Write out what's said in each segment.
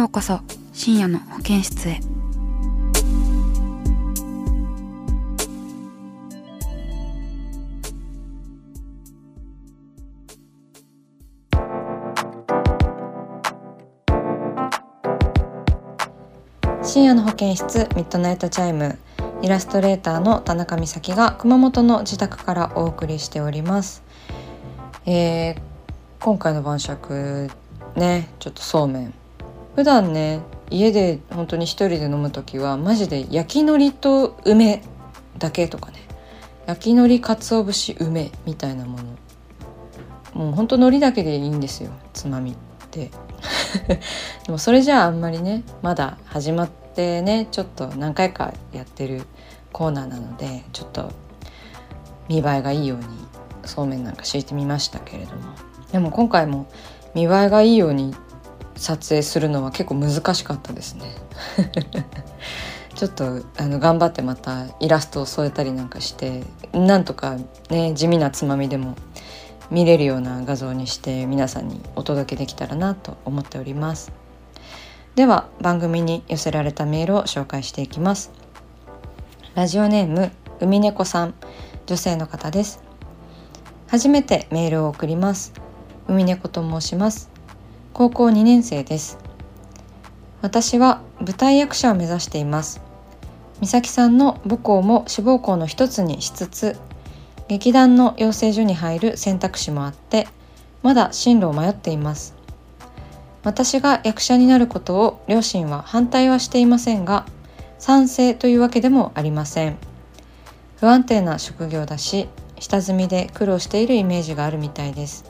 ようこそ深夜の保健室へ。深夜の保健室ミッドナイトチャイム。イラストレーターの田中美咲が熊本の自宅からお送りしております、えー今回の晩酌ねちょっとそうめん普段ね家で本当に一人で飲む時はマジで焼き海苔と梅だけとかね。焼き海苔鰹節梅みたいなもの。もう本当海苔だけでいいんですよつまみって。でもそれじゃああんまりねまだ始まってねちょっと何回かやってるコーナーなのでちょっと見栄えがいいようにそうめんなんか敷いてみましたけれども。でも今回も見栄えがいいように撮影するのは結構難しかったですね。ちょっとあの頑張ってまたイラストを添えたりなんかしてなんとかね地味なつまみでも見れるような画像にして皆さんにお届けできたらなと思っております。では番組に寄せられたメールを紹介していきます。ラジオネーム海猫さん。女性の方です。初めてメールを送ります。海猫と申します。高校2年生です。私は舞台役者を目指しています。美咲さんの母校も志望校の一つにしつつ劇団の養成所に入る選択肢もあってまだ進路を迷っています。私が役者になることを両親は反対はしていませんが賛成というわけでもありません。不安定な職業だし下積みで苦労しているイメージがあるみたいです。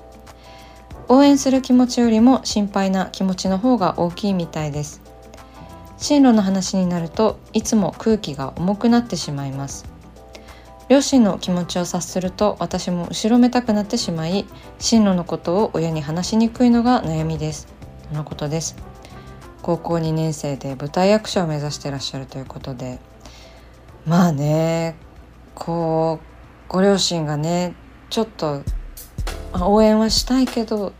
応援する気持ちよりも心配な気持ちの方が大きいみたいです。進路の話になるといつも空気が重くなってしまいます。両親の気持ちを察すると私も後ろめたくなってしまい進路のことを親に話しにくいのが悩みです。とのことです。高校2年生で舞台役者を目指してらっしゃるということで。まあねこうご両親がねちょっと応援はしたいけどっ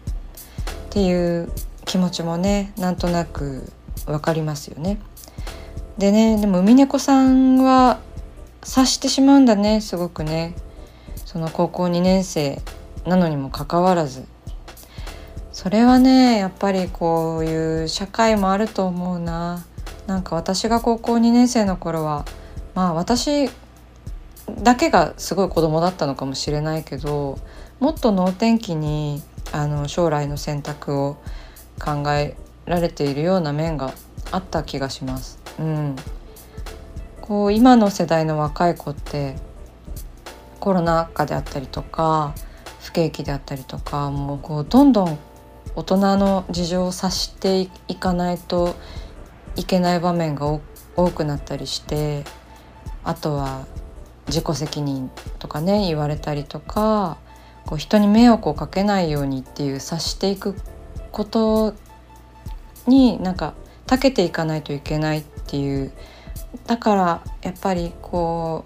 ていう気持ちもねなんとなくわかりますよね。でねでも海猫さんは察してしまうんだねすごくね。その高校2年生なのにもかかわらず。それはねやっぱりこういう社会もあると思うな。なんか私が高校2年生の頃はまあ私だけがすごい子供だったのかもしれないけどもっと能天気にあの将来の選択を考えられているような面があった気がします。うん、こう今の世代の若い子ってコロナ禍であったりとか不景気であったりとかもうこうどんどん大人の事情を察していかないといけない場面が多多くなったりしてあとは自己責任とかね言われたりとかこう人に迷惑をかけないようにっていう察していくことになんか長けていかないといけないっていう。だからやっぱりこ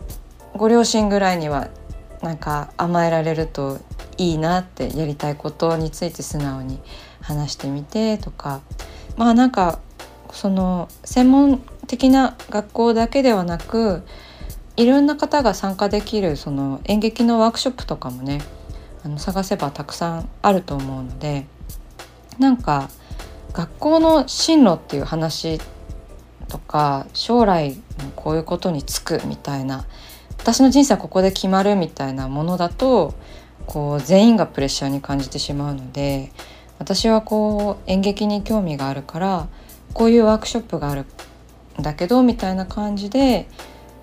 うご両親ぐらいにはなんか甘えられるといいなってやりたいことについて素直に話してみてとか。まあなんかその専門的な学校だけではなくいろんな方が参加できるその演劇のワークショップとかもねあの探せばたくさんあると思うのでなんか学校の進路っていう話とか将来こういうことに就くみたいな私の人生はここで決まるみたいなものだとこう全員がプレッシャーに感じてしまうので私はこう演劇に興味があるからこういうワークショップがあるんだけどみたいな感じで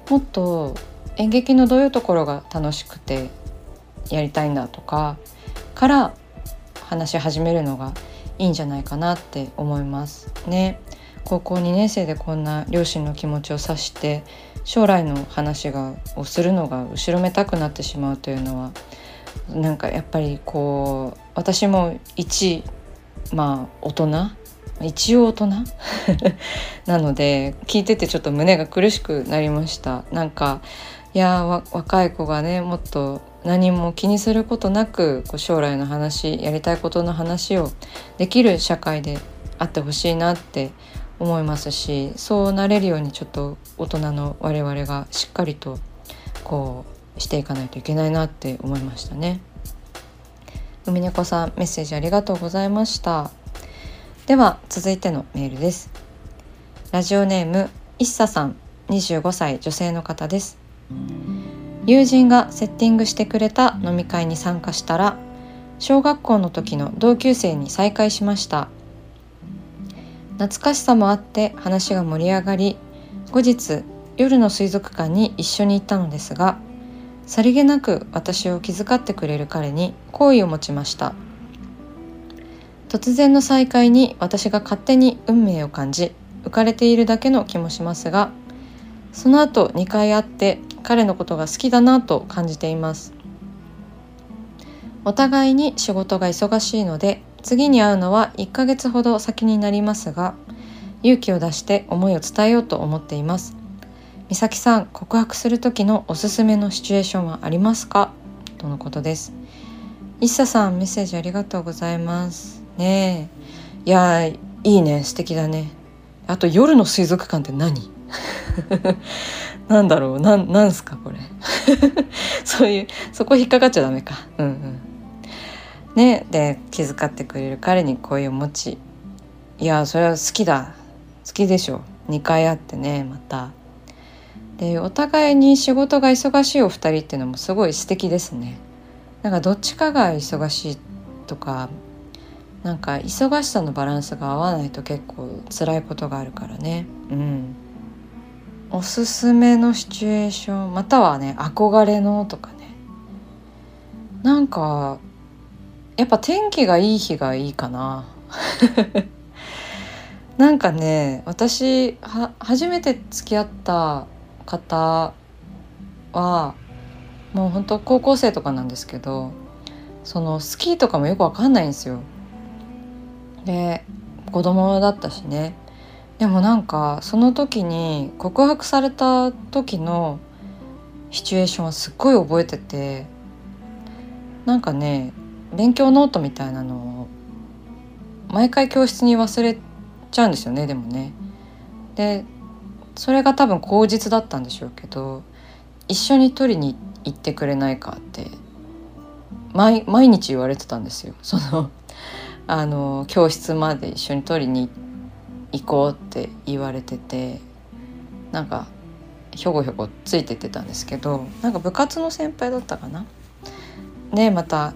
もっと演劇のどういうところが楽しくてやりたいんだとかから話し始めるのがいいんじゃないかなって思いますね。高校2年生でこんな両親の気持ちを察して将来の話がをするのが後ろめたくなってしまうというのはなんかやっぱりこう私も一まあ大人一応大人 なので聞いててちょっと胸が苦しくなりましたなんかいや若い子がねもっと何も気にすることなくこう将来の話やりたいことの話をできる社会であってほしいなって思いますしそうなれるようにちょっと大人の我々がしっかりとこうしていかないといけないなって思いましたね。海猫さんメッセージありがとうございました。では続いてのメールです。ラジオネームいっささん25歳女性の方です。友人がセッティングしてくれた飲み会に参加したら小学校の時の同級生に再会しました。懐かしさもあって話が盛り上がり後日夜の水族館に一緒に行ったのですがさりげなく私を気遣ってくれる彼に好意を持ちました。突然の再会に私が勝手に運命を感じ浮かれているだけの気もしますがその後2回会って彼のことが好きだなと感じています。お互いに仕事が忙しいので次に会うのは1ヶ月ほど先になりますが勇気を出して思いを伝えようと思っています。美咲さん告白する時のおすすめのシチュエーションはありますか？とのことです。いっささんメッセージありがとうございます。ねえ。いやいいね。素敵だね。あと夜の水族館って何？なんだろうなんなんすかこれ。そういうそこ引っかかっちゃダメか。うんうん。ねで気遣ってくれる彼に声を持ち。いやそれは好きだ。好きでしょ。2回会ってねまた。でお互いに仕事が忙しいお二人っていうのもすごい素敵ですね。なんかどっちかが忙しいとかなんか忙しさのバランスが合わないと結構辛いことがあるからね。うん。おすすめのシチュエーションまたはね憧れのとかね。なんかやっぱ天気がいい日がいいかな。なんかね私は初めて付き合った方はもう本当高校生とかなんですけどそのスキーとかもよくわかんないんですよ。で子供だったしね。でもなんかその時に告白された時のシチュエーションはすっごい覚えててなんかね勉強ノートみたいなのを毎回教室に忘れちゃうんですよねでもね。でそれが多分口実だったんでしょうけど一緒に取りに行ってくれないかって毎日言われてたんですよ。そのあの教室まで一緒に取りに行こうって言われててなんかひょこひょこついてってたんですけどなんか部活の先輩だったかな？でまた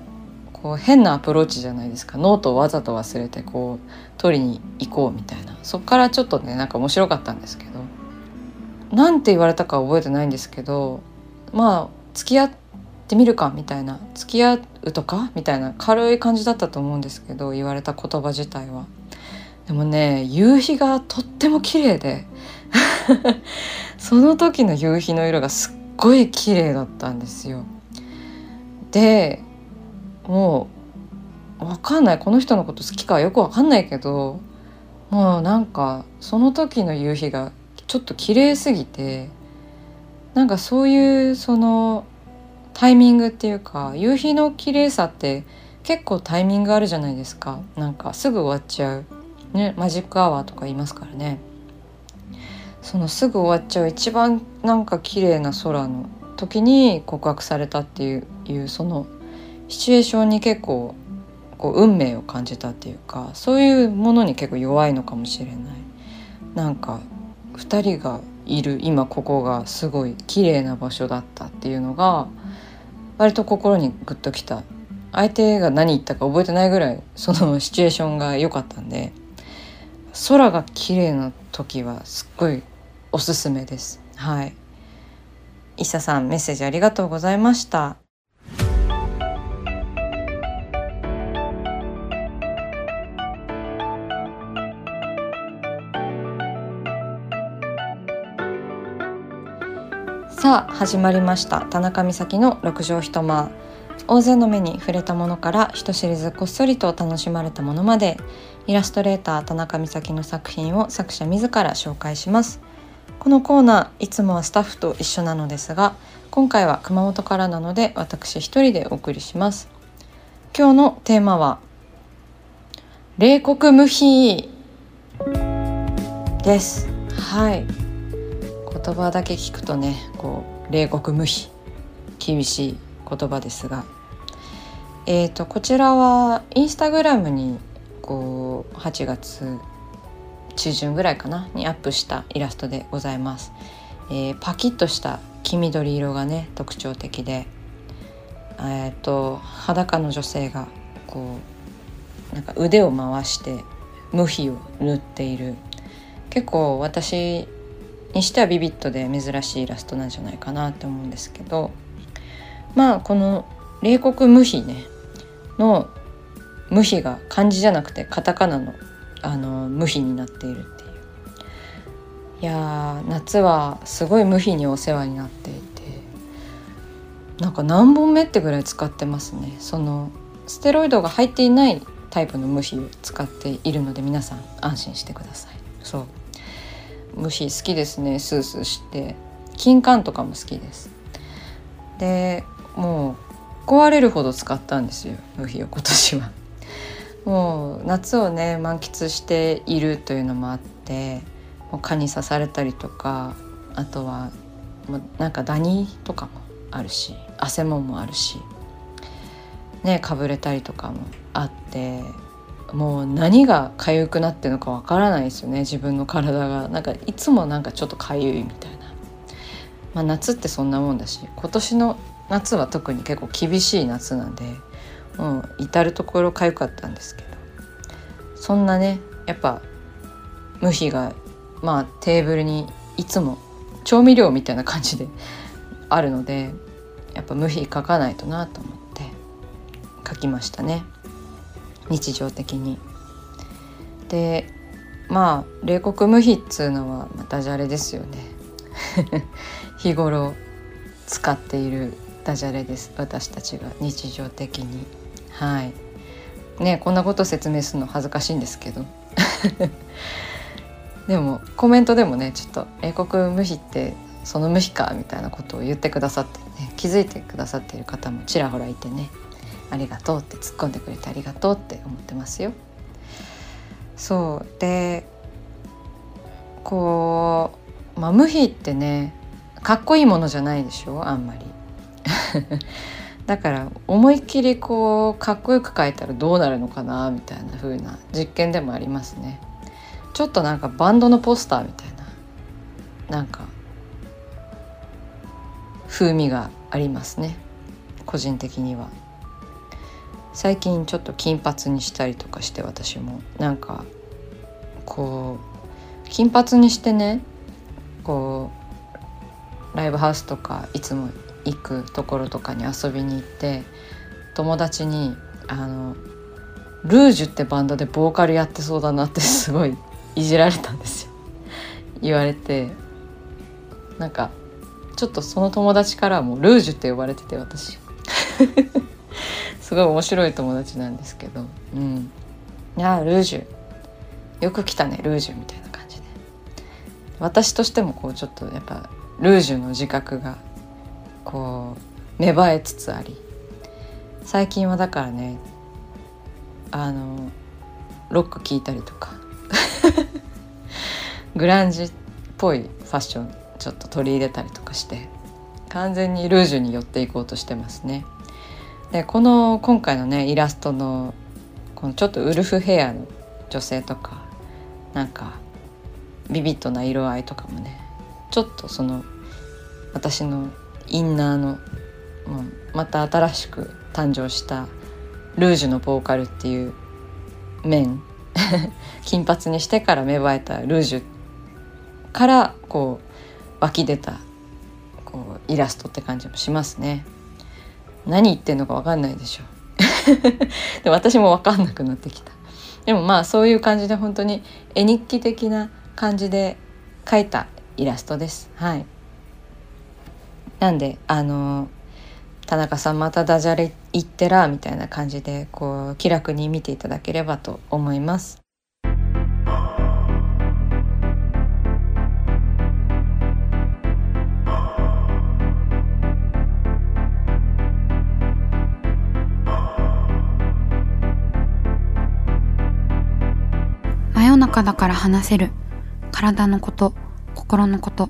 こう変なアプローチじゃないですかノートをわざと忘れてこう取りに行こうみたいなそっからちょっとねなんか面白かったんですけど何て言われたか覚えてないんですけどまあ付き合ってみるかみたいな付き合うとかみたいな軽い感じだったと思うんですけど言われた言葉自体は。でもね夕日がとっても綺麗で その時の夕日の色がすっごい綺麗だったんですよ。でもう分かんない。この人のこと好きかよく分かんないけどもうなんかその時の夕日がちょっと綺麗すぎてなんかそういうそのタイミングっていうか夕日の綺麗さって結構タイミングあるじゃないですか。なんかすぐ終わっちゃう、ね、マジックアワーとか言いますからね。そのすぐ終わっちゃう一番なんか綺麗な空の時に告白されたっていうそのシチュエーションに結構こう運命を感じたっていうかそういうものに結構弱いのかもしれない。なんか2人がいる今ここがすごい綺麗な場所だったっていうのが割と心にグッときた。相手が何言ったか覚えてないぐらいそのシチュエーションが良かったんで。空が綺麗な時はすっごいおすすめです。はい。イッサさんメッセージありがとうございました。さあ始まりました。田中美咲の六畳一間。大勢の目に触れたものから人知れずこっそりと楽しまれたものまでイラストレーター田中美咲の作品を作者自ら紹介します。このコーナーいつもはスタッフと一緒なのですが今回は熊本からなので私一人でお送りします。今日のテーマは冷酷無比です。はい。言葉だけ聞くとねこう冷酷無比厳しい。言葉ですが。えーと、こちらはインスタグラムにこう8月中旬ぐらいかなにアップしたイラストでございます、えー、パキッとした黄緑色がね特徴的でえ、ー、と裸の女性がこうなんか腕を回して無比を塗っている。結構私にしてはビビッドで珍しいイラストなんじゃないかなって思うんですけど。まあこの冷酷無比ねの無比が漢字じゃなくてカタカナのあの無比になっているっていう。いや夏はすごい無比にお世話になっていてなんか何本目ってぐらい使ってますね。そのステロイドが入っていないタイプの無比を使っているので皆さん安心してください。そう。虫好きですねスースーして。金柑とかも好きです。でもう壊れるほど使ったんですよ無比を今年は。もう夏をね満喫しているというのもあってもう蚊に刺されたりとかあとはもうなんかダニとかもあるし汗もんもあるしねかぶれたりとかもあってもう何が痒くなってるのかわからないですよね自分の体が。なんかいつもなんかちょっと痒いみたいな、まあ、夏ってそんなもんだし今年の夏は特に結構厳しい夏なんでもう至る所痒かったんですけどそんなねやっぱ無比がまあテーブルにいつも調味料みたいな感じであるのでやっぱ無比書かないとなと思って書きましたね。日常的に。でまあ冷酷無比っつうのはダジャレですよね。日頃使っているダジャレです。私たちが日常的に。はい。ねこんなこと説明するの恥ずかしいんですけど。でもコメントでもねちょっと「英国無比ってその無比か」みたいなことを言ってくださってね気づいてくださっている方もちらほらいてねありがとうって突っ込んでくれてありがとうって思ってますよ。そう。でこう、まあ、無比ってねかっこいいものじゃないでしょ？あんまり。だから思いっきりこうかっこよく書いたらどうなるのかなみたいな風な実験でもありますね。ちょっとなんかバンドのポスターみたいななんか風味がありますね個人的には。最近ちょっと金髪にしたりとかして私もなんかこう金髪にしてねこうライブハウスとかいつも行くところとかに遊びに行って友達にあのルージュってバンドでボーカルやってそうだなってすごい いじられたんですよ。言われてなんかちょっとその友達からもルージュって呼ばれてて私。すごい面白い友達なんですけど「うん。いやルージュ。よく来たねルージュ」みたいな感じで。私としてもこうちょっとやっぱルージュの自覚がこう芽生えつつあり最近はだからねあのロック聴いたりとか グランジっぽいファッションちょっと取り入れたりとかして完全にルージュに寄っていこうとしてますね。でこの今回のねイラストのこのちょっとウルフヘアの女性とかなんかビビッドな色合いとかもねちょっとその私のインナーのもうまた新しく誕生したルージュのボーカルっていう面。金髪にしてから芽生えたルージュからこう湧き出たこうイラストって感じもしますね。何言ってんのか分かんないでしょ。で私も分かんなくなってきた。でもまあそういう感じで本当に絵日記的な感じで描いたイラストです。はい。なんであの田中さんまたダジャレ言ってらみたいな感じでこう気楽に見ていただければと思います。真夜中だから話せる。体のこと心のこと。